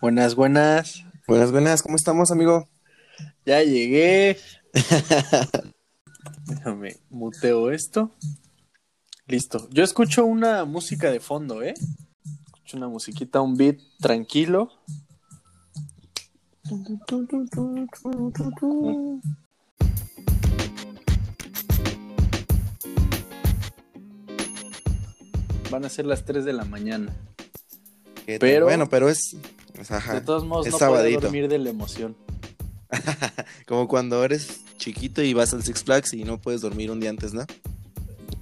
Buenas, buenas. Buenas, buenas, ¿cómo estamos, amigo? Ya llegué. Déjame, muteo esto. Listo. Yo escucho una música de fondo, ¿eh? Escucho una musiquita, un beat tranquilo. Van a ser las 3 de la mañana. Pero- Bueno, pero es... es- ajá, De todos modos, es no sabadito. dormir de la emoción. Como cuando eres chiquito y vas al Six Flags y no puedes dormir un día antes, ¿no?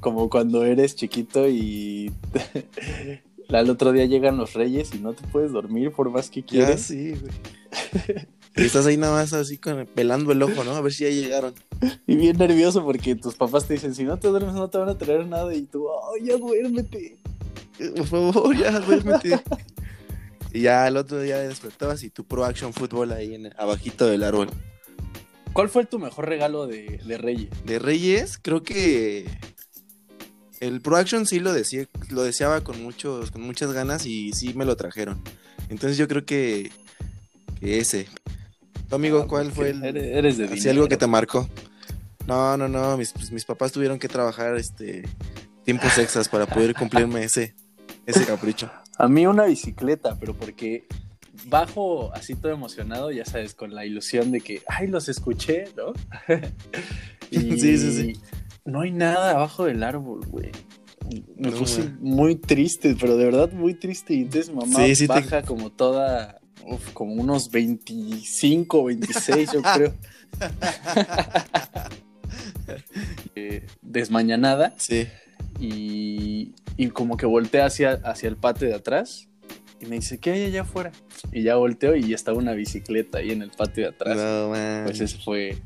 Como cuando eres chiquito y al otro día llegan los reyes y no te puedes dormir por más que Ya, quieras. sí, güey. Y estás ahí nada más así con, pelando el ojo, ¿no? A ver si ya llegaron. Y bien nervioso porque tus papás te dicen, si no te duermes no te van a traer nada y tú, ¡ay, ya duérmete! Por favor, ya, duérmete. Y ya el otro día despertabas y tu Pro Action Football ahí en, abajito del árbol. ¿Cuál fue tu mejor regalo de, de reyes? De Reyes, creo que el Pro Action sí lo decía, lo deseaba con muchos, con muchas ganas y sí me lo trajeron. Entonces yo creo que, que ese. Tu amigo, ¿cuál fue el Eres, eres de así dinero. algo que te marcó? No, no, no, mis, pues, mis papás tuvieron que trabajar este tiempos extras para poder cumplirme ese, ese capricho. A mí una bicicleta, pero porque bajo así todo emocionado, ya sabes, con la ilusión de que, ay, los escuché, ¿no? Y Sí, sí, sí. No hay nada abajo del árbol, güey. Me No, puse güey. muy triste, pero de verdad muy triste. Y entonces mamá Sí, sí te- baja como toda, uf, como unos 25, 26, yo creo. Eh, desmañanada Sí. Y, y como que voltea hacia, hacia el patio de atrás y me dice, ¿qué hay allá afuera? Y ya volteo y ya estaba una bicicleta ahí en el patio de atrás. No, man. Pues eso fue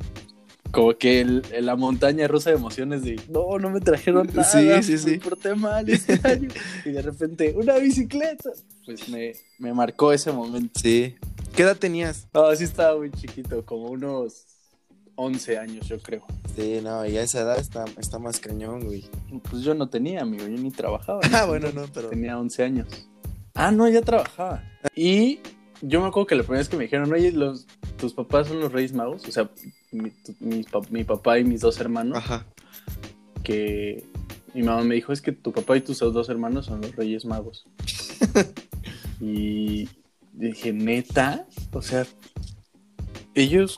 como que el- la montaña rusa de emociones de, no, no me trajeron nada, Sí, sí, sí. me porté mal este año. y de repente, una bicicleta. Pues me, me marcó ese momento. Sí. ¿Qué edad tenías? No, sí estaba muy chiquito, como unos 11 años yo creo. Sí, no, y a esa edad está, está más cañón, güey. Pues yo no tenía, amigo, yo ni trabajaba. Ah, bueno, no, pero... Tenía 11 años. Ah, no, ya trabajaba. Y yo me acuerdo que la primera vez que me dijeron, oye, los, tus papás son los Reyes Magos, o sea, mi, tu- mi papá y mis dos hermanos, Ajá. que mi mamá me dijo, es que tu papá y tus dos hermanos son los Reyes Magos. y dije, neta, o sea, ellos...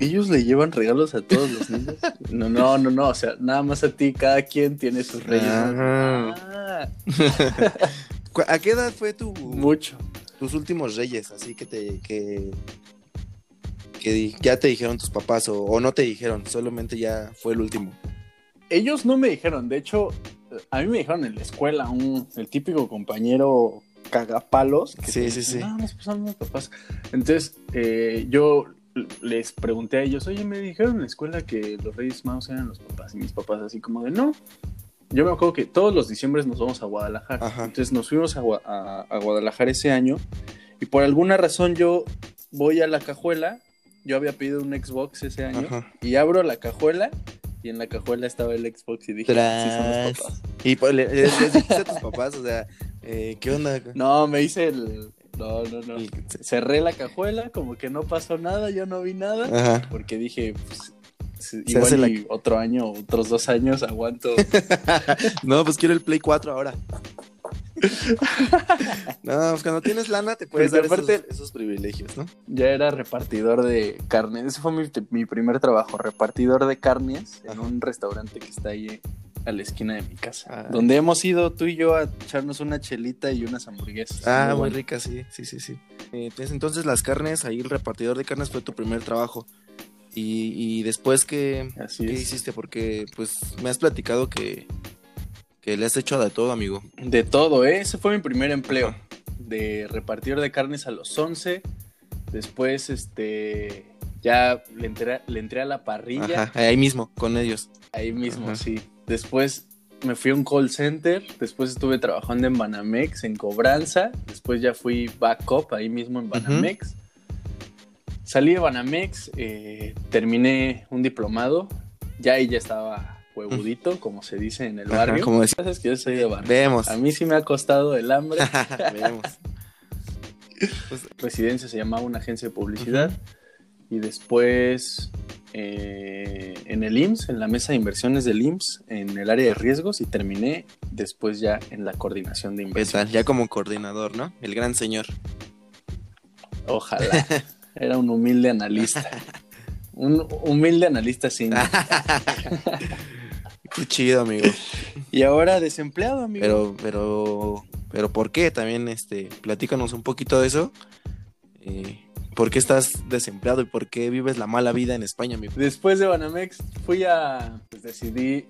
Ellos le llevan regalos a todos los niños. No, no, no, no. O sea, nada más a ti, cada quien tiene sus reyes. Ajá. Ah, ¿Cu- ¿A qué edad fue tu, mucho. tus últimos reyes? Así que te que, que ya te dijeron tus papás o, o no te dijeron, solamente ya fue el último. Ellos no me dijeron, de hecho, a mí me dijeron en la escuela, un, el típico compañero cagapalos. Que Sí, te sí, sí. No, nos pasaron los papás. Entonces, eh, yo les pregunté a ellos, oye, me dijeron en la escuela que los Reyes Magos eran los papás. Y mis papás así como de, no. Yo me acuerdo que todos los diciembres nos vamos a Guadalajara. Ajá. Entonces nos fuimos a, a- a Guadalajara ese año. Y por alguna razón yo voy a la cajuela. Yo había pedido un Xbox ese año. Ajá. Y abro la cajuela y en la cajuela estaba el Xbox y dije, sí son los Tras. papás. Y pues, le- les, les dijiste a tus papás, o sea, eh, ¿qué onda? No, me hice el... No, no, no. Cerré la cajuela, como que no pasó nada, yo no vi nada. Ajá. Porque dije, pues, Se igual hace la- y otro año, otros dos años aguanto. No, pues quiero el Play 4 ahora. No, pues cuando tienes lana te puedes Porque dar aparte- esos, esos privilegios, ¿no? ya era repartidor de carnes. Ese fue mi, mi primer trabajo, repartidor de carnes en un restaurante que está ahí a la esquina de mi casa. Ah. Donde hemos ido tú y yo a echarnos una chelita y unas hamburguesas. Ah, muy bueno. rica, sí, sí, sí, sí. Eh, entonces, entonces las carnes, ahí el repartidor de carnes fue tu primer trabajo. Y, y después que, Así ¿qué es. hiciste? Porque pues me has platicado que, que le has hecho de todo, amigo. De todo, ¿eh? Ese fue mi primer empleo. Ajá. De repartidor de carnes a los 11. Después, este. Ya le entré, le entré a la parrilla. Ajá, ahí mismo, con ellos. Ahí mismo, Ajá. sí. Después me fui a un call center. Después estuve trabajando en Banamex, en cobranza. Después ya fui backup ahí mismo en Banamex. Salí de Banamex, eh, terminé un diplomado. Ya ahí ya estaba huevudito, como se dice en el Ajá, barrio. como decía. Sabes que yo soy de barrio. Vemos. A mí sí me ha costado el hambre. Vemos. pues, residencia se llamaba una agencia de publicidad. Y después eh, en el IMSS, en la mesa de inversiones del IMSS, en el área de riesgos y terminé después ya en la coordinación de inversiones. Ya como coordinador, ¿no? El gran señor. Ojalá. Era un humilde analista. Un humilde analista sin. Qué chido, amigo. Y ahora desempleado, amigo. Pero, pero, pero ¿por qué? También, este, platícanos un poquito de eso. Eh, ¿Por qué estás desempleado y por qué vives la mala vida en España, amigo? Después de Banamex fui a, pues decidí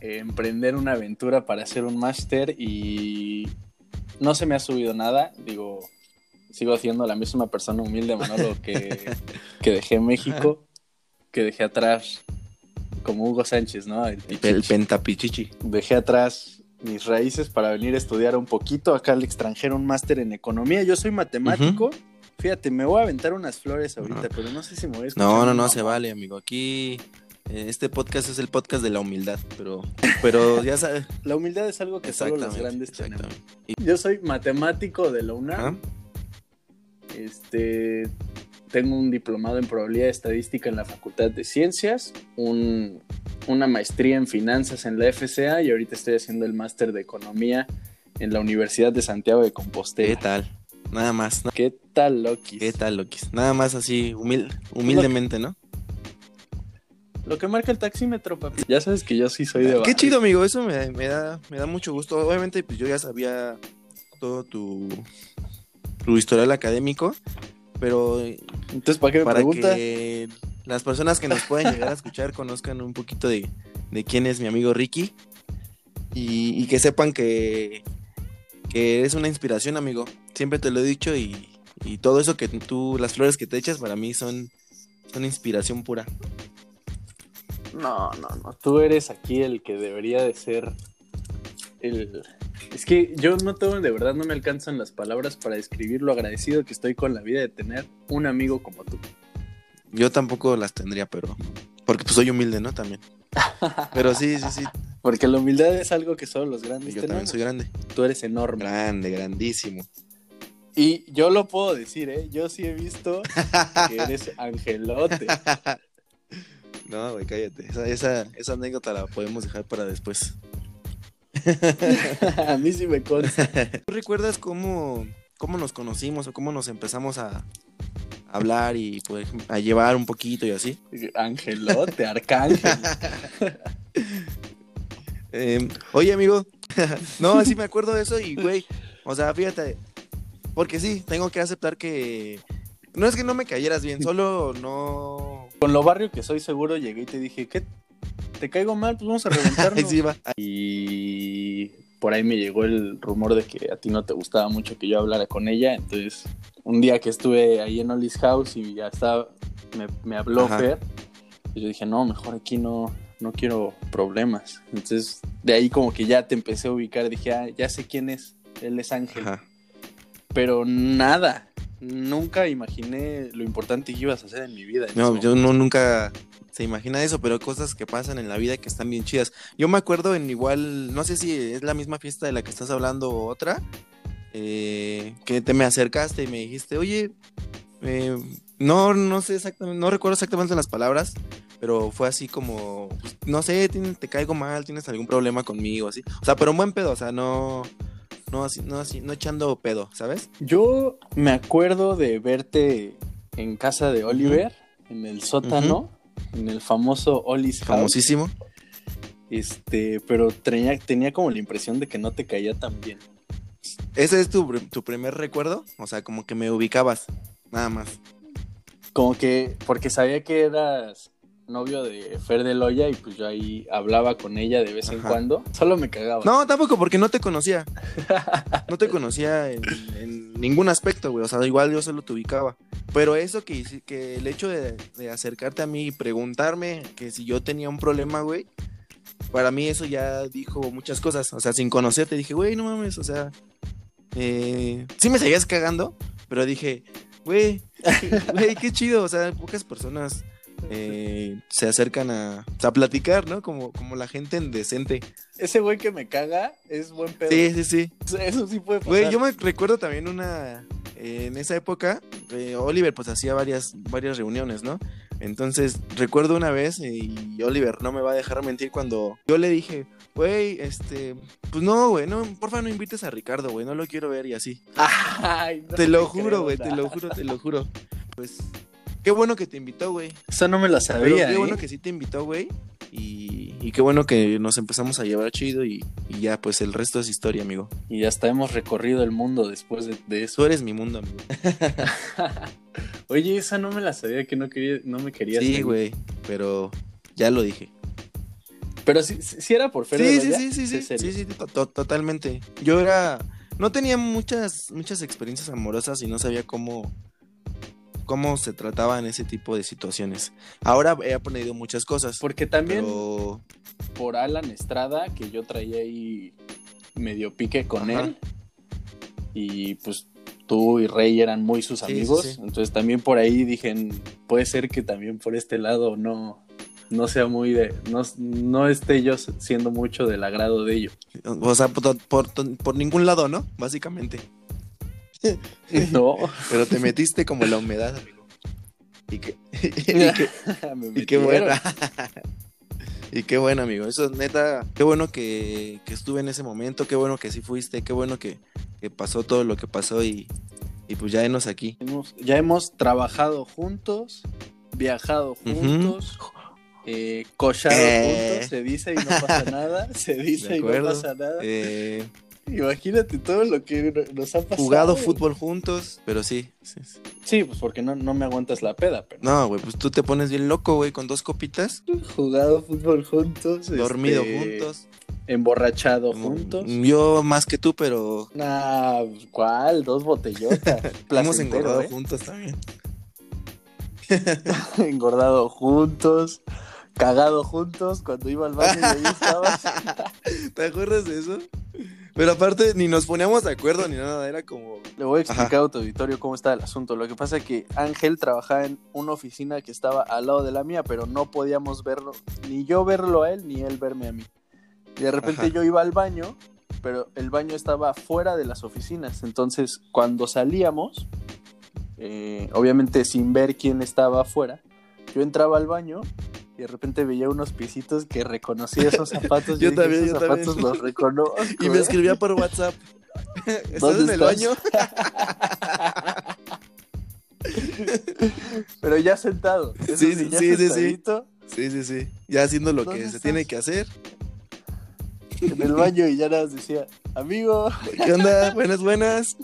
eh, emprender una aventura para hacer un máster y no se me ha subido nada. Digo, sigo siendo la misma persona humilde, Manolo, que, que dejé México, que dejé atrás, como Hugo Sánchez, ¿no? El, el pentapichichi. Dejé atrás mis raíces para venir a estudiar un poquito acá al extranjero, un máster en economía. Yo soy matemático. Fíjate, me voy a aventar unas flores ahorita, pero no sé si me voy a escuchar. No, no, no, se vale, amigo. Aquí eh, este podcast es el podcast de la humildad, pero, pero ya sabes. La humildad es algo que solo los grandes tenemos. Yo soy matemático de la UNAM. Este, tengo un diplomado en probabilidad estadística en la Facultad de Ciencias, una maestría en finanzas en la FCA y ahorita estoy haciendo el máster de economía en la Universidad de Santiago de Compostela. ¿Qué tal? Nada más. ¿Qué tal, Loki? ¿Qué tal, Loki? Nada más así, humildemente, ¿no? Lo que marca el taxímetro, papi. Ya sabes que yo sí soy de Qué chido, amigo. Eso me, da, me da mucho gusto. Obviamente, pues yo ya sabía todo tu, tu historial académico, pero... Entonces, ¿para qué me para que las personas que nos pueden llegar a escuchar conozcan un poquito de, quién es mi amigo Ricky y que sepan que que eres una inspiración, amigo. Siempre te lo he dicho y, todo eso que tú, las flores que te echas para mí son, son inspiración pura. No, no, no. Tú eres aquí el que debería de ser el... Es que yo no tengo, de verdad no me alcanzan las palabras para describir lo agradecido que estoy con la vida de tener un amigo como tú. Yo tampoco las tendría, pero... Porque pues soy humilde, ¿no? También. Pero sí, sí, sí. Porque la humildad es algo que solo los grandes Yo también soy grande. Tú eres enorme. Grande, grandísimo. Y yo lo puedo decir, ¿eh? Yo sí he visto que eres angelote. No, güey, cállate. Esa, esa, anécdota la podemos dejar para después. a mí sí me consta. ¿Tú recuerdas cómo, cómo nos conocimos o cómo nos empezamos a, hablar y pues a llevar un poquito y así? Angelote, arcángel. Em, oye, amigo. no, así me acuerdo de eso y, güey, o sea, fíjate. Porque sí, tengo que aceptar que. No es que no me cayeras bien, solo no. Con lo barrio que soy seguro llegué y te dije, ¿qué? ¿Te caigo mal? Pues vamos a reventarnos. sí, va. Y por ahí me llegó el rumor de que a ti no te gustaba mucho que yo hablara con ella. Entonces, un día que estuve ahí en Ollie's House y ya estaba, me, habló Fer, y yo dije, no, mejor aquí no, no quiero problemas. Entonces, de ahí como que ya te empecé a ubicar, dije, ah, ya sé quién es, él es Ángel. Pero nada, nunca imaginé lo importante que ibas a hacer en mi vida. no, yo no, nunca se imagina eso, pero cosas que pasan en la vida que están bien chidas. Yo me acuerdo en igual, no sé si es la misma fiesta de la que estás hablando o otra, eh, que te me acercaste y me dijiste, oye, eh, no, no sé exactamente, no recuerdo exactamente las palabras, pero fue así como, pues, no sé, te, caigo mal, tienes algún problema conmigo, así. O sea, pero un buen pedo, o sea, no, no así, no así, no echando pedo, ¿sabes? Yo me acuerdo de verte en casa de Oliver, en el sótano, en el famoso Ollie's House. Famosísimo. Este, pero tenía, tenía como la impresión de que no te caía tan bien. ¿Ese es tu, tu primer recuerdo? O sea, como que me ubicabas, nada más. Como que, porque sabía que eras novio de Fer de Loya y pues yo ahí hablaba con ella de vez en cuando. Solo me cagaba. No, tampoco porque no te conocía. No te conocía en, ningún aspecto, güey. O sea, igual yo solo te ubicaba. Pero eso que, que el hecho de, acercarte a mí y preguntarme que si yo tenía un problema, güey, para mí eso ya dijo muchas cosas. O sea, sin conocerte dije, güey, no mames, o sea, eh, sí me seguías cagando, pero dije, güey, güey, qué chido. O sea, pocas personas eh, se acercan a, a, platicar, ¿no? Como, como la gente en decente. Ese güey que me caga es buen pedo. Sí, sí, sí. Eso sí puede pasar. Güey, yo me recuerdo también una, en esa época, eh, Oliver pues hacía varias, varias reuniones, ¿no? Entonces, recuerdo una vez, y Oliver no me va a dejar mentir cuando yo le dije, güey, este, pues no, güey, no, porfa no invites a Ricardo, güey, no lo quiero ver y así. Ay, no te lo juro, güey, te lo juro, te lo juro. Pues, qué bueno que te invitó, güey. Eso no me lo Pero sabía, qué ¿eh? bueno que sí te invitó, güey. Y, y qué bueno que nos empezamos a llevar chido y, y ya, pues el resto es historia, amigo. Y hasta hemos recorrido el mundo después de, de eso. Tú eres mi mundo, amigo. Oye, esa no me la sabía que no quería, no me querías. Sí, güey, pero ya lo dije. Pero si, si era por Fer Sí, sí, sí, sí, sí, sí, sí, to- to- totalmente. Yo era, no tenía muchas, muchas experiencias amorosas y no sabía cómo, cómo se trataban ese tipo de situaciones. Ahora he aprendido muchas cosas, Porque también pero por Alan Estrada, que yo traía ahí medio pique con Ajá. él. Y pues tú y Rey eran muy sus Sí, amigos. sí, sí. Entonces también por ahí dije, puede ser que también por este lado no, no sea muy de. No, no esté yo siendo mucho del agrado de ellos. o sea, por, por- por ningún lado, ¿no? Básicamente. No. Pero te metiste como la humedad, amigo. Y que, y que- Me y qué bueno. y qué bueno, amigo. Eso es neta. Qué bueno que, que estuve en ese momento. Qué bueno que sí fuiste. Qué bueno que, que pasó todo lo que pasó y, y pues ya enos aquí. Hemos- ya hemos trabajado juntos, viajado juntos, eh, cochado Eh. juntos, se dice y no pasa nada, se dice y no pasa nada. Eh, Imagínate todo lo que no- nos ha pasado. jugado fútbol juntos, pero sí. sí, sí. Sí, pues porque no, no me aguantas la peda, pero No, güey, pues tú te pones bien loco, güey, con dos copitas. jugado fútbol juntos, Dormido este, juntos. emborrachado juntos. Yo más que tú, pero Nah, ¿cuál? Dos botellotas. hemos engordado ¿eh? juntos también. Engordado juntos, cagado juntos, cuando iba al baño y ahí estabas. ¿Te acuerdas de eso? Pero aparte, ni nos poníamos de acuerdo ni nada, era como. Le voy a explicar Ajá. a tu auditorio cómo está el asunto. Lo que pasa es que Ángel trabajaba en una oficina que estaba al lado de la mía, pero no podíamos verlo, ni yo verlo a él, ni él verme a mí. Y de repente Ajá. yo iba al baño, pero el baño estaba fuera de las oficinas. Entonces, cuando salíamos, eh, obviamente sin ver quién estaba afuera, yo entraba al baño y de repente veía unos pisitos que reconocía esos zapatos. Yo dije, también, "Esos yo también". zapatos los reconozco. Y me ¿eh?". escribía por WhatsApp. ¿Estás ¿Dónde en el baño? Pero ya sentado. Eso Sí, sí, sí, sí, sí. Sí, sí, sí. Ya haciendo lo ¿Dónde que se tiene que hacer. En el baño y ya nada más decía, amigo, ¿Qué onda? buenas, buenas.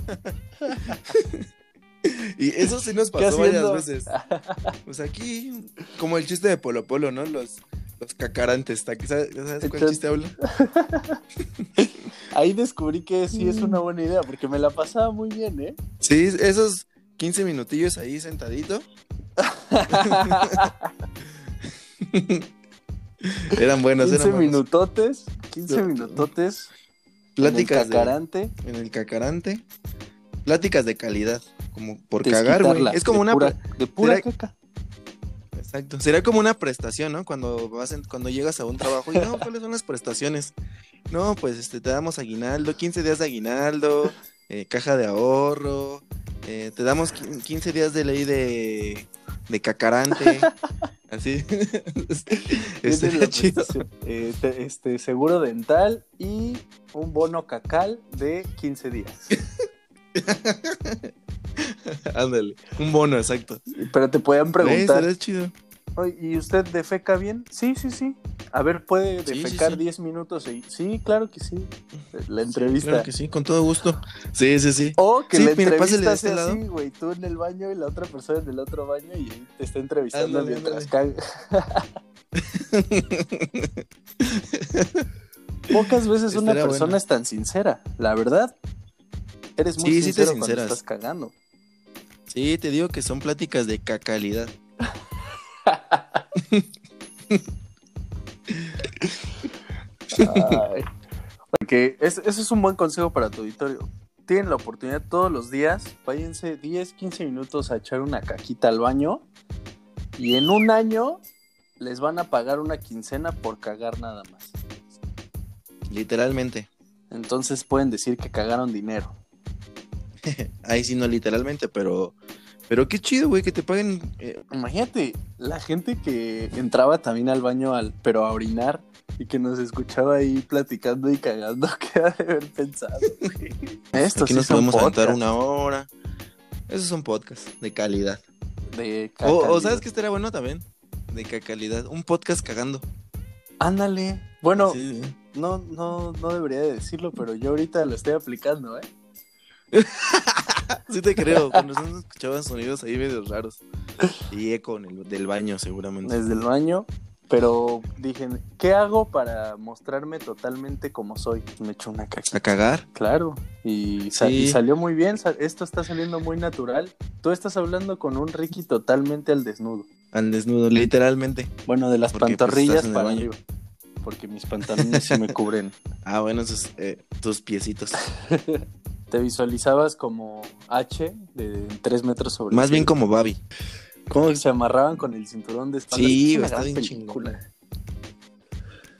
Y eso sí nos ¿qué pasó varias veces. Pues aquí, como el chiste de Polo Polo, ¿no? Los, los cacarantes. ¿Sabes, ¿Sabes cuál chiste habla? Ahí descubrí que sí es una buena idea, porque me la pasaba muy bien, ¿eh? Sí, esos 15 minutillos ahí sentadito. eran buenos, 15 eran buenos. minutotes, 15 Yo- minutotes. Pláticas en el cacarante. de, en el cacarante. Pláticas de calidad. Como por cagar, güey. Es como de una. pura, de pura será- caca. Exacto. Sería como una prestación, ¿no? Cuando vas en- cuando llegas a un trabajo y no, ¿cuáles son las prestaciones? No, pues este te damos aguinaldo, 15 días de aguinaldo, eh, caja de ahorro, eh, te damos quin- 15 días de ley de, de cacarante. Así. La chido. eh, te- este, seguro dental y un bono cacal de 15 días. Ándale. Un bono, exacto. Pero te Eh, preguntar, estaría chido. "Oye, ¿y usted defeca bien? Sí, sí, sí. A ver, ¿puede Sí, sí, defecar sí. 10 minutos? Y- Sí, claro que sí. La entrevista. Claro que sí, con todo gusto. Sí, sí, sí. O que Sí, la de entrevista este sea así, güey, tú en el baño y la otra persona en el otro baño y te está entrevistando Ándale, mientras caga. Pocas veces una persona bueno. es tan sincera, la verdad. Eres muy Sí, sí te sincero cuando estás cagando. Sí, te digo que son pláticas de cacalidad. Ay. Porque es- eso es un buen consejo para tu auditorio. Tienen la oportunidad todos los días, váyanse 10, 15 minutos a echar una caquita al baño y en un año les van a pagar una quincena por cagar nada más. Literalmente. Entonces pueden decir que cagaron dinero. Ahí sí no literalmente, pero pero qué chido, güey, que te paguen. eh, Imagínate, la gente que entraba también al baño, al, pero a orinar, y que nos escuchaba ahí platicando y cagando, que ha de haber pensado. Esto Aquí sí nos podemos aventar una hora. Esos son podcasts de calidad. de O, sabes que estaría bueno también. De ca- calidad. Un podcast cagando. Ándale. Bueno, Sí, sí. no, no, no debería de decirlo, pero yo ahorita lo estoy aplicando, ¿eh? Sí te creo. Razón escuchaban sonidos ahí medio raros. Y eco en el, del baño, seguramente. Desde el baño. Pero dije, ¿qué hago para mostrarme totalmente como soy? Me echo una caca. A cagar. Claro, y, sa- Sí. y salió muy bien, esto está saliendo muy natural. Tú estás hablando con un Ricky totalmente al desnudo. Al desnudo, literalmente. Bueno, de las Porque, pues, pantorrillas para arriba. Porque mis pantalones se me cubren. Ah, bueno, esos eh, tus piecitos. Te visualizabas como H de 3 metros sobre Más bien como Babi. ¿Cómo se amarraban con el cinturón de espalda? Sí, Es está bien película.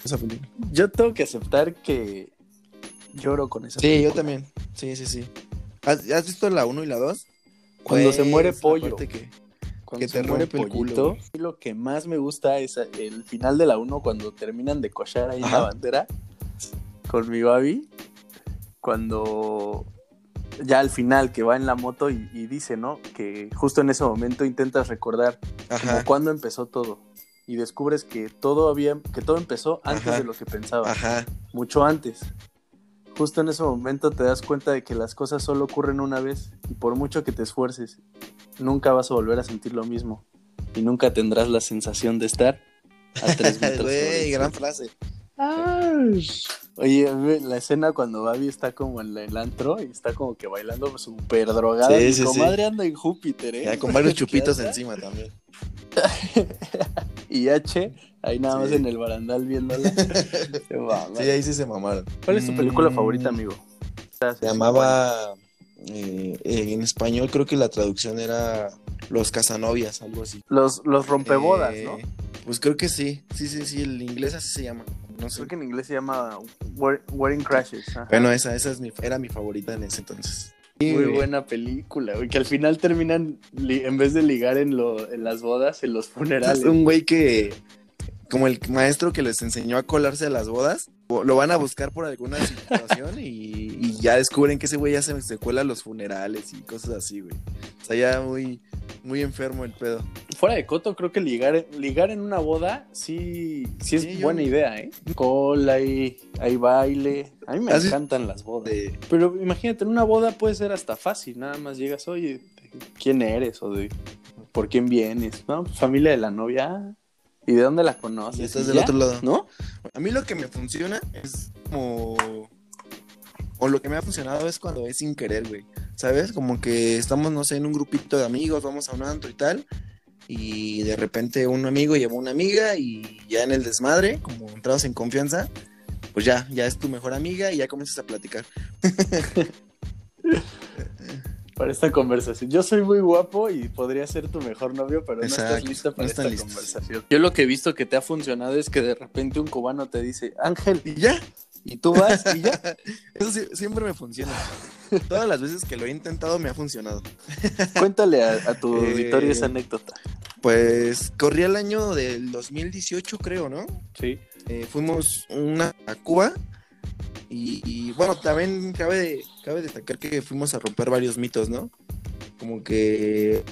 Esa película. Yo tengo que aceptar que lloro con esa Sí, yo también. Sí, sí, sí. ¿Has, has visto la 1 y la 2? Cuando se muere Pollo. Que... Cuando que te muere Pollito, lo que más me gusta es el final de la 1 cuando terminan de cochar ahí en la bandera con mi babi. Cuando ya al final que va en la moto y, y dice, ¿no? Que justo en ese momento intentas recordar como cuándo empezó todo. Y descubres que todo había, que todo empezó antes Ajá. de lo que pensabas, Ajá. mucho antes. Justo en ese momento te das cuenta de que las cosas solo ocurren una vez y por mucho que te esfuerces, nunca vas a volver a sentir lo mismo y nunca tendrás la sensación de estar a tres metros. Güey, gran frase. Oye, la escena cuando Babi está como en el antro y está como que bailando súper drogada. Sí, sí, sí. comadre anda en Júpiter, ¿eh? Ya, con varios chupitos encima también. Y H, ahí nada más en el barandal viéndola. Se mama. Sí, ahí sí se mamaron. ¿Cuál es tu película Mm, favorita, amigo? Se llamaba. Eh, eh, en español creo que la traducción era Los Casanovias, algo así. Los, los rompebodas, Eh, ¿no? Pues creo que sí. Sí, sí, sí. El inglés así se llama. No sé. Creo que en inglés se llama Wearing Crashes. ajá. Bueno, esa, esa es mi, era mi favorita en ese entonces. Muy buena película, güey. Que al final terminan, en vez de ligar en, lo, en las bodas, en los funerales. Es un güey que, como el maestro que les enseñó a colarse a las bodas, lo van a buscar por alguna situación y ya descubren que ese güey ya se, se cuela a los funerales y cosas así, güey. O sea, ya muy, muy enfermo el pedo. Fuera de coto, creo que ligar, ligar en una boda sí, sí es Sí, yo- buena idea, ¿eh? Cola, hay, hay baile. A mí me ¿Has encantan las bodas. De, Pero imagínate, en una boda puede ser hasta fácil. Nada más llegas, oye, ¿de ¿quién eres? O de por quién vienes. No, pues, familia de la novia. ¿Y de dónde la conoces? y estás Y del otro lado. ¿No? A mí lo que me funciona es como... O lo que me ha funcionado es cuando es sin querer, güey. ¿Sabes? Como que estamos, no sé, en un grupito de amigos, vamos a un antro y tal. Y de repente un amigo llevó una amiga y ya en el desmadre, como entrados en confianza, pues ya, ya es tu mejor amiga y ya comienzas a platicar. Para esta conversación. Yo soy muy guapo y podría ser tu mejor novio, pero no estás lista para no esta listos. conversación. Yo lo que he visto que te ha funcionado es que de repente un cubano te dice, Ángel, Y ya, y tú vas y ya. eso sí- siempre me funciona. Todas las veces que lo he intentado me ha funcionado. Cuéntale a, a tu Eh, auditorio esa anécdota. Pues corría el año del 2018, creo, ¿no? Sí. Eh, fuimos una a Cuba y, y, bueno, también cabe, cabe destacar que fuimos a romper varios mitos, ¿no? Como que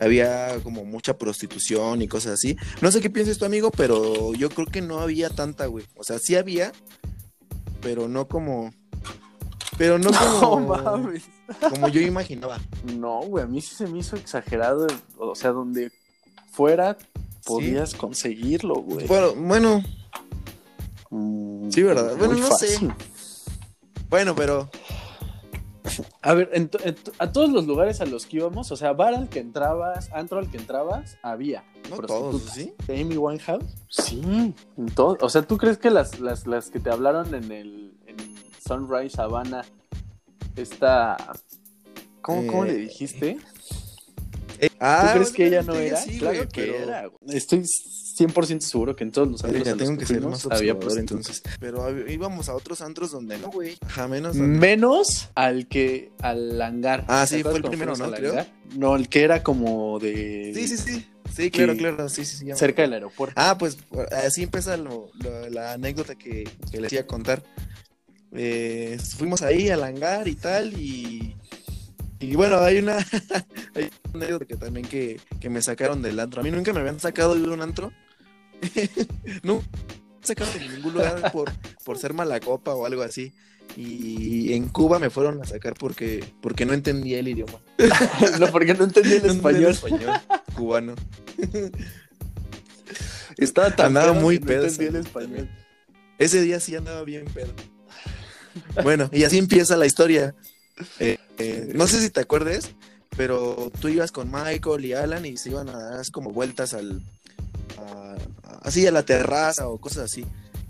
había como mucha prostitución y cosas así. No sé qué piensas tu amigo, pero yo creo que no había tanta, güey. O sea, sí había, pero no como... Pero no No como, mames. como yo imaginaba. No, güey, a mí sí se me hizo exagerado. O sea, donde fuera podías conseguirlo, güey. Bueno, bueno, Mm, Sí, ¿verdad? Bueno, no sé. bueno, pero... A ver, en en a todos los lugares a los que íbamos, o sea, bar al que entrabas, antro al que entrabas, había. No todos, ¿sí? ¿De Amy Winehouse? Sí. O sea, ¿tú crees que las, las, las que te hablaron en el en Sunrise Havana, esta... ¿Cómo, cómo le Eh, dijiste? Ah, ¿Tú crees que ella no era? sí, claro güey, que pero- era. Estoy 100% seguro que en todos los antros Verga, a los tengo que ser más había prostitutas. entonces. Pero íbamos a otros antros donde no, güey. Ajá, menos. donde- Menos al que al hangar. Ah, ¿Te sí, fue el primero, ¿no? Creo. No, el que era como de Sí, sí, sí. Sí, claro, claro. Sí, sí, ya cerca del aeropuerto. Ah, pues así empieza lo- lo- la anécdota que, que les iba a contar. Eh, fuimos ahí al hangar y tal, y, y bueno, hay una, hay una anécdota que también que, que me sacaron del antro. A mí nunca me habían sacado de un antro. no, sacaron de ningún lugar por, por ser mala copa o algo así. Y en Cuba me fueron a sacar porque, porque no entendía el idioma. no, porque no entendí el No entendía el español. español cubano. Estaba tan Andaba pedo muy pedo No el español. Ese día sí andaba bien pedo. Bueno, y así empieza la historia. Eh, eh, no sé si te acuerdes, pero tú ibas con Michael y Alan y se iban a dar como vueltas al. Así a la terraza o cosas así.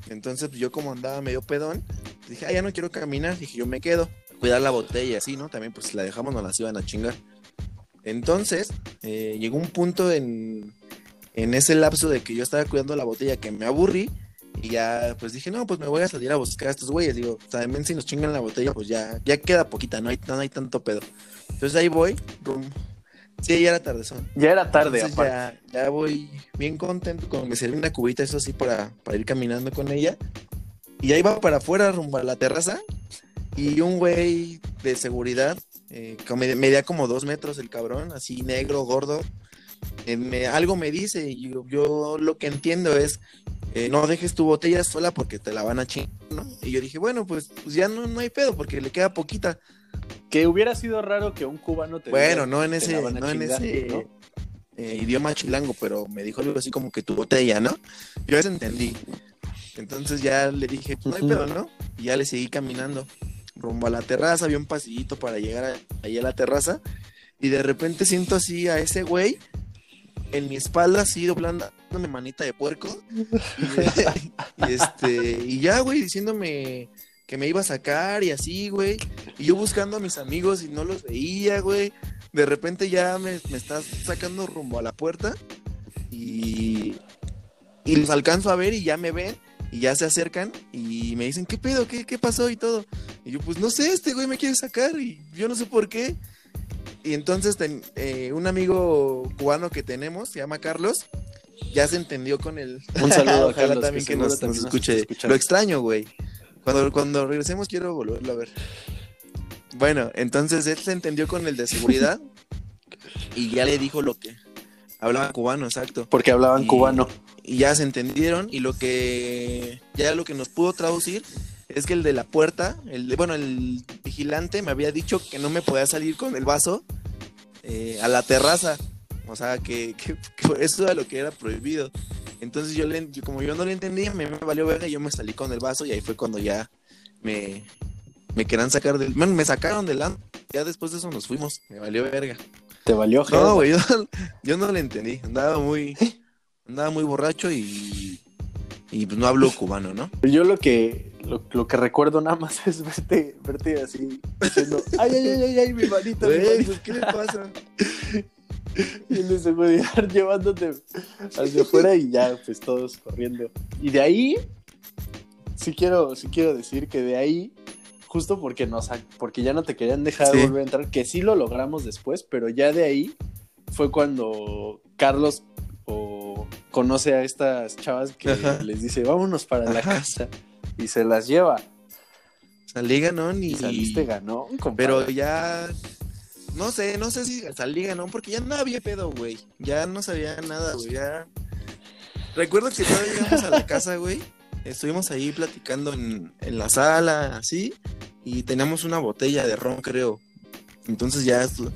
Entonces, pues, yo como andaba medio pedón, dije, ah, ya no quiero caminar. Dije, yo me quedo. Cuidar la botella, así, ¿no? También, pues si la dejamos, nos las iban a chingar. Entonces, eh, llegó un punto en, en ese lapso de que yo estaba cuidando la botella que me aburrí y ya, pues dije, no, pues me voy a salir a buscar a estos güeyes. Digo, también si nos chingan la botella, pues ya, ya queda poquita, no hay, no hay tanto pedo. Entonces ahí voy, rum. Sí, ya era tardezón. Ya era tarde, ya, ya voy bien contento con me serví una cubita, eso sí, para, para ir caminando con ella. Y ahí va para afuera, rumbo a la terraza. Y un güey de seguridad, eh, que me- medía como dos metros el cabrón, así negro, gordo. eh, me- algo me dice y yo, yo lo que entiendo es, eh, no dejes tu botella sola porque te la van a chingar, ¿no? Y yo dije, bueno, pues, pues ya no, no hay pedo porque le queda poquita. Que hubiera sido raro que un cubano te Bueno, diga, no en "Te ese, la van a no en chingar", ese ¿no? eh, idioma chilango, pero me dijo algo así como que tu botella, ¿no? Yo eso entendí. Entonces ya le dije, no hay pedo, ¿no? Y ya le seguí caminando rumbo a la terraza, había un pasillito para llegar a- ahí a la terraza y de repente siento así a ese güey en mi espalda así doblando mi manita de puerco y, y este y ya güey diciéndome que me iba a sacar y así güey y yo buscando a mis amigos y no los veía güey de repente ya me, me está sacando rumbo a la puerta y y los alcanzo a ver y ya me ven y ya se acercan y me dicen, ¿qué pedo? ¿Qué, qué pasó? Y todo. Y yo, pues no sé, este güey me quiere sacar y yo no sé por qué. Y entonces ten- eh, un amigo cubano que tenemos, se llama Carlos, ya se entendió con él. Un saludo a Carlos, también que nos, nos nos escuche. Lo extraño, güey. Cuando, cuando regresemos quiero volverlo a ver. Bueno, entonces él se entendió con el de seguridad y ya le dijo lo que hablaba cubano, exacto Porque hablaban Y- cubano. y ya se entendieron y lo que ya lo que nos pudo traducir es que el de la puerta, el de, bueno, el vigilante me había dicho que no me podía salir con el vaso eh, a la terraza, o sea que, que- que eso era lo que era prohibido. Entonces yo, le, como yo no lo entendía, me, me valió verga y yo me salí con el vaso y ahí fue cuando ya me, me querían sacar del, bueno, me sacaron del antro. Ya después de eso nos fuimos, me valió verga. Te valió No, jeta. güey, yo, yo no le entendí. Andaba muy, andaba muy borracho y, y pues no hablo cubano, ¿no? Yo lo que lo, lo que recuerdo nada más es verte, verte así diciendo, ay, ay, ay, ay, ay, mi manita, mi manita". ¿qué le pasa? Y el de seguridad llevándote hacia afuera y ya, pues todos corriendo. Y de ahí, sí quiero, sí quiero decir que de ahí, justo porque nos, porque ya no te querían dejar Sí. volver a entrar, que sí lo logramos después, pero ya de ahí fue cuando Carlos o conoce a estas chavas que Ajá. les dice, vámonos para la Ajá. casa. Y se las lleva. Salí ganón y... Saliste ganó, Pero ya... No sé, no sé si salí ganón porque ya no había pedo, güey. Ya no sabía nada, güey. Ya... Recuerdo que todavía llegamos a la casa, güey. Estuvimos ahí platicando en, en la sala, así. Y teníamos una botella de ron, creo. Entonces ya... estu-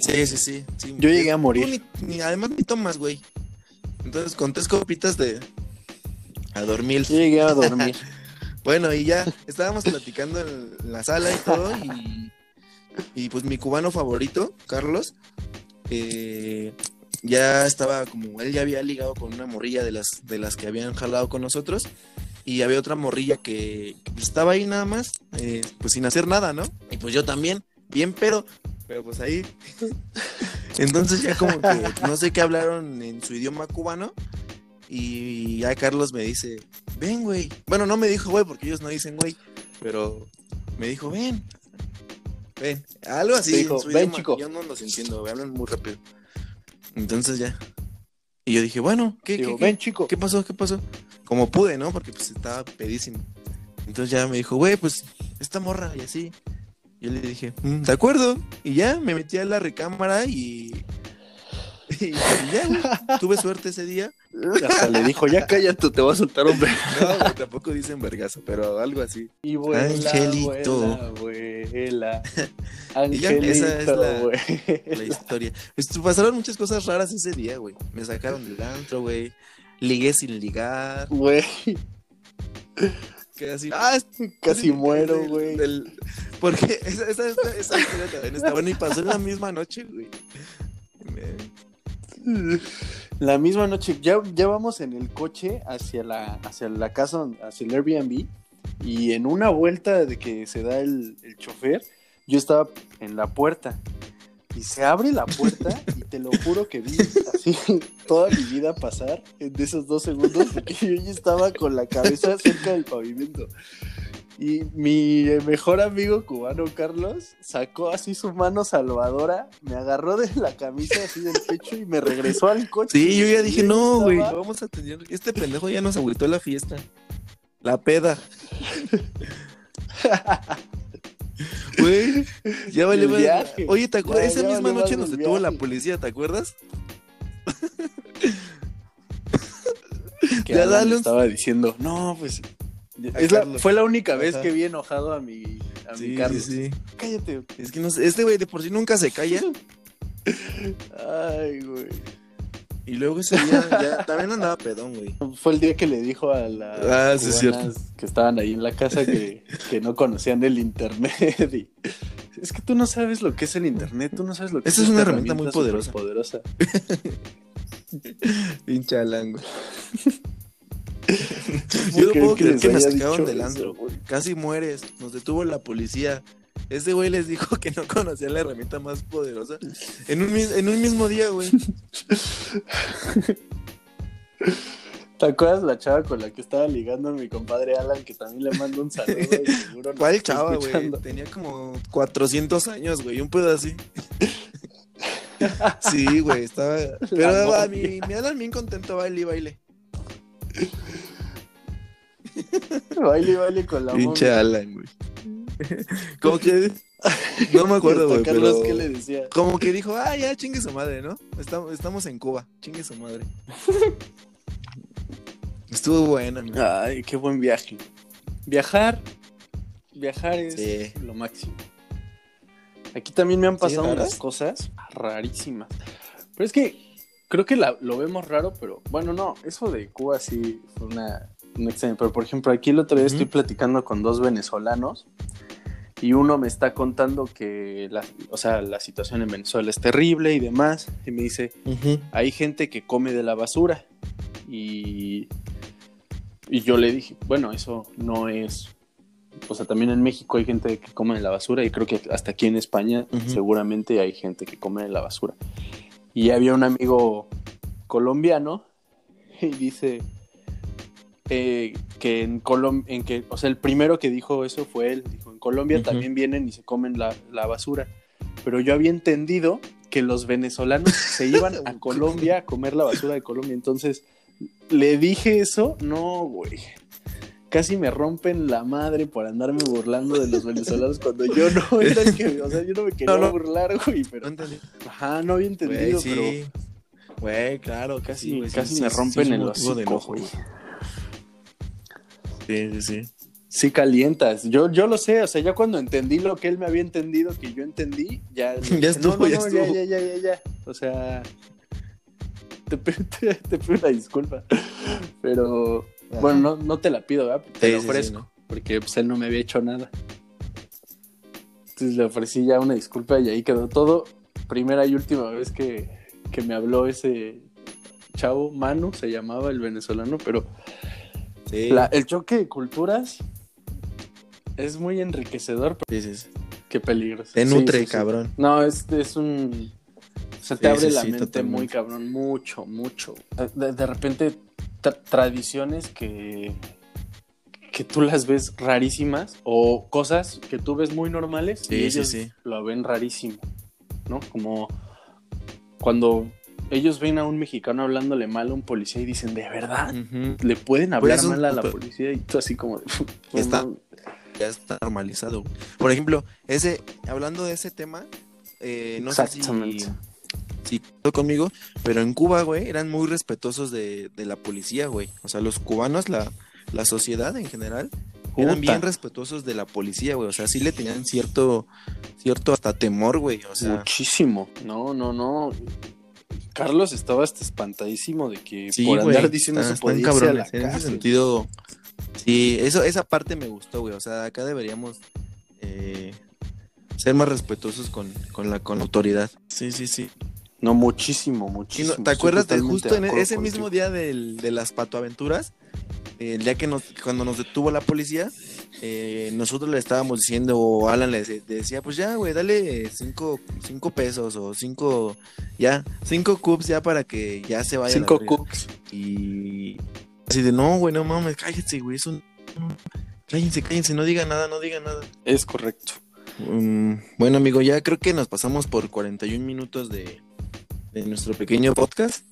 Sí, sí, sí. sí. Yo llegué a morir. ni- ni- además ni tomas, güey. Entonces con tres copitas de... A dormir. Yo llegué a dormir. Bueno, y ya estábamos platicando en la sala y todo, y, y pues mi cubano favorito, Carlos, eh, ya estaba como, él ya había ligado con una morrilla de las, de las que habían jalado con nosotros, y había otra morrilla que, estaba ahí nada más, eh, pues sin hacer nada, ¿no? Y pues yo también, bien pero, pero pues ahí. Entonces ya como que no sé qué hablaron en su idioma cubano, Y ya Carlos me dice, ven, güey. Bueno, no me dijo, güey, porque ellos no dicen, güey. Pero me dijo, ven. Ven. Algo así. Dijo, ven, idioma, chico. Yo no los entiendo, hablan muy rápido. Entonces ya. Y yo dije, bueno, ¿qué, Digo, qué, qué? ven, chico. ¿Qué pasó? ¿Qué pasó? Como pude, ¿no? Porque pues estaba pedísimo. Entonces ya me dijo, güey, pues esta morra y así. Yo le dije, "Mm, de acuerdo. Y ya me metí a la recámara y. Y ya, güey. Tuve suerte ese día. Hasta le dijo, ya cállate, te voy a soltar un verga. No, güey, tampoco dicen vergazo, pero algo así. Y vuela, Angelito. vuela, vuela. Y ya, esa es Angelito, la-. La historia. Pues, pasaron muchas cosas raras ese día, güey. Me sacaron del antro, güey. Ligué sin ligar. Güey, Quedé así. Ah, casi muero, güey. Porque esa, esa, esa, esa historia también está buena y pasó en la misma noche, güey. La misma noche, ya, ya vamos en el coche hacia la, hacia la casa, hacia el Airbnb, y en una vuelta de que se da el, el chofer, yo estaba en la puerta, y se abre la puerta, y te lo juro que vi así toda mi vida pasar en esos dos segundos, porque yo ya estaba con la cabeza cerca del pavimento. Y mi mejor amigo cubano, Carlos, sacó así su mano salvadora, me agarró de la camisa así del pecho y me regresó al coche. Sí, yo ya dije, no, estaba- güey, vamos a tener. Este pendejo ya nos agüitó la fiesta. La peda. Güey, ya valió madre. viaje. Oye, ¿te acuerdas? Ya- Esa ya misma noche nos detuvo la policía, ¿te acuerdas? que Ya dale un- estaba diciendo, no, pues. Es la- fue la única vez Ajá. que vi enojado a mi, a mi Sí, Carlos. sí, sí. Cállate. Es que no sé, este güey de por sí nunca se calla. Ay, güey. Y luego ese día ya también andaba pedón, güey. Fue el día que le dijo a las Ah, sí, es cubanas que estaban ahí en la casa que, que no conocían el internet. y- es que tú no sabes lo que es el internet, tú no sabes lo que Esa es es una esta herramienta muy poderosa. poderosa. Pinche Alan, güey. Yo no puedo creer que me haya sacaron del antro. Casi mueres. Nos detuvo la policía. Ese güey les dijo que no conocía la herramienta más poderosa. En un, mis- en un mismo día, güey. ¿Te acuerdas la chava con la que estaba ligando mi compadre Alan, que también le mando un saludo? y seguro ¿Cuál chava, güey? Tenía como 400 años, güey. Un pedo así. Sí, güey. Estaba. Pero a novia. mi, mi Alan bien contento, baile y baile. Baile, baile con la Pinche. Alan, güey. Como que. No me acuerdo, güey. Carlos, pero- ¿qué le decía? Como que dijo, ah, ya, chingue su madre, ¿no? Estamos, estamos en Cuba, chingue su madre. Estuvo bueno, amigo. Ay, qué buen viaje. Viajar, viajar es Sí. lo máximo. Aquí también me han pasado unas cosas rarísimas. Pero es que creo que la- lo vemos raro, pero bueno, no, eso de Cuba sí fue una, Pero por ejemplo, aquí el otro día Ujú. estoy platicando con dos venezolanos y uno me está contando que la, o sea, la situación en Venezuela es terrible y demás. Y me dice, hay gente que come de la basura. Y, y yo le dije, bueno, eso no es... O sea, también en México hay gente que come de la basura y creo que hasta aquí en España seguramente hay gente que come de la basura. Y había un amigo colombiano y dice eh, que en Colombia, en que, o sea, el primero que dijo eso fue él. Dijo, en Colombia también vienen y se comen la, la basura. Pero yo había entendido que los venezolanos se iban a Colombia a comer la basura de Colombia. Entonces, le dije eso, no, güey. Casi me rompen la madre por andarme burlando de los venezolanos cuando yo no era el que, o sea, yo no me quería No, no. burlar, güey, pero, entendí. ajá, no había Güey, entendido, sí. pero Güey, claro, casi, sí, güey, sí, casi sí, me rompen el de hocico, enojo, güey. Sí, sí, sí. Sí calientas. Yo, yo lo sé, o sea, ya cuando entendí lo que él me había entendido, que yo entendí, ya... dije, estuvo, no, no, ya no, estuvo. Ya, ya, ya, ya, ya. O sea, te, pe- te, te pido una disculpa. Pero, Ajá. bueno, no, no te la pido, ¿verdad? Te Sí, la sí, sí, ofrezco, porque pues, él no me había hecho nada. Entonces le ofrecí ya una disculpa y ahí quedó todo. Primera y última vez que, que me habló ese chavo, Manu se llamaba el venezolano, pero Sí. la- el choque de culturas es muy enriquecedor, pero sí. qué peligroso. Te nutre, sí, sí. cabrón. No, es, es un... Se te abre la mente totalmente. muy cabrón, mucho, mucho. De, de repente tradiciones que, que tú las ves rarísimas o cosas que tú ves muy normales y ellos lo ven rarísimo, ¿no? Como cuando ellos ven a un mexicano hablándole mal a un policía y dicen, ¿de verdad? ¿Le pueden hablar pues mal a la policía? Y tú así como... está, ya está normalizado. Por ejemplo, ese, hablando de ese tema, eh, no sé si, si conmigo, pero en Cuba, güey, eran muy respetuosos de, la policía, güey. O sea, los cubanos, la, la sociedad en general, eran bien respetuosos de la policía, güey. O sea, sí le tenían cierto, cierto hasta temor, güey. O sea, Muchísimo. No, no, no. Carlos estaba hasta espantadísimo de que por andar diciendo eso podía En ese sentido, sí, eso, esa parte me gustó, güey. O sea, acá deberíamos eh, ser más respetuosos con, con, la, con la autoridad. Sí, sí, sí. No, muchísimo, muchísimo. ¿Te acuerdas de justo en ese mismo día del, de las patoaventuras? El día que nos, cuando nos detuvo la policía, eh, nosotros le estábamos diciendo, o Alan le decía, pues ya, güey, dale cinco, cinco pesos o cinco, ya, cinco cups ya para que ya se vaya. Cinco cups. Y así de, no, güey, no mames, cállate, güey, es un... Cállense, cállense, no diga nada, no diga nada. Es correcto. Mm, bueno, amigo, ya creo que nos pasamos por 41 minutos de, de nuestro pequeño podcast,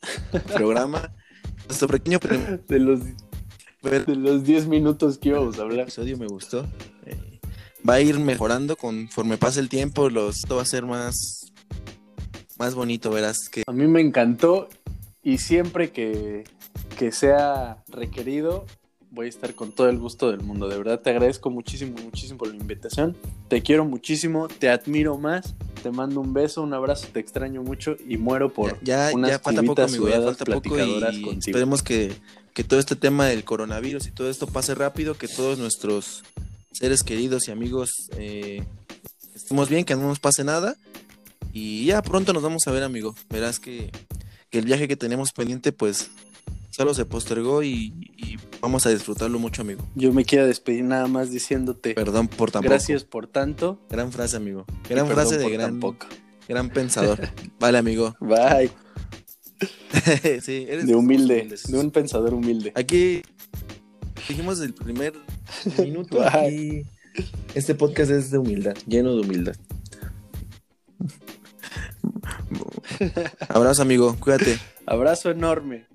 programa, nuestro pequeño... De los de los 10 minutos que íbamos a hablar. El episodio me gustó. Eh, va a ir mejorando conforme pase el tiempo. Los, esto va a ser más, más bonito, verás. Que... A mí me encantó y siempre que, que sea requerido, voy a estar con todo el gusto del mundo. De verdad te agradezco muchísimo, muchísimo por la invitación. Te quiero muchísimo, te admiro más. Te mando un beso, un abrazo, te extraño mucho y muero por ya, ya, ya falta poco, amigo, ya falta poco y esperemos que que todo este tema del coronavirus y todo esto pase rápido, que todos nuestros seres queridos y amigos eh, estemos bien, que no nos pase nada. Y ya pronto nos vamos a ver, amigo. Verás que, el viaje que tenemos pendiente, pues solo se postergó y, vamos a disfrutarlo mucho, amigo. Yo me quiero despedir nada más diciéndote. Perdón por tan Gracias por tanto. Gran frase, amigo. Gran frase de gran, gran pensador. vale, amigo. Bye. de humilde, de un pensador humilde. Aquí dijimos el primer minuto. Aquí, este podcast es de humildad, lleno de humildad. Abrazo, amigo, cuídate. Abrazo enorme.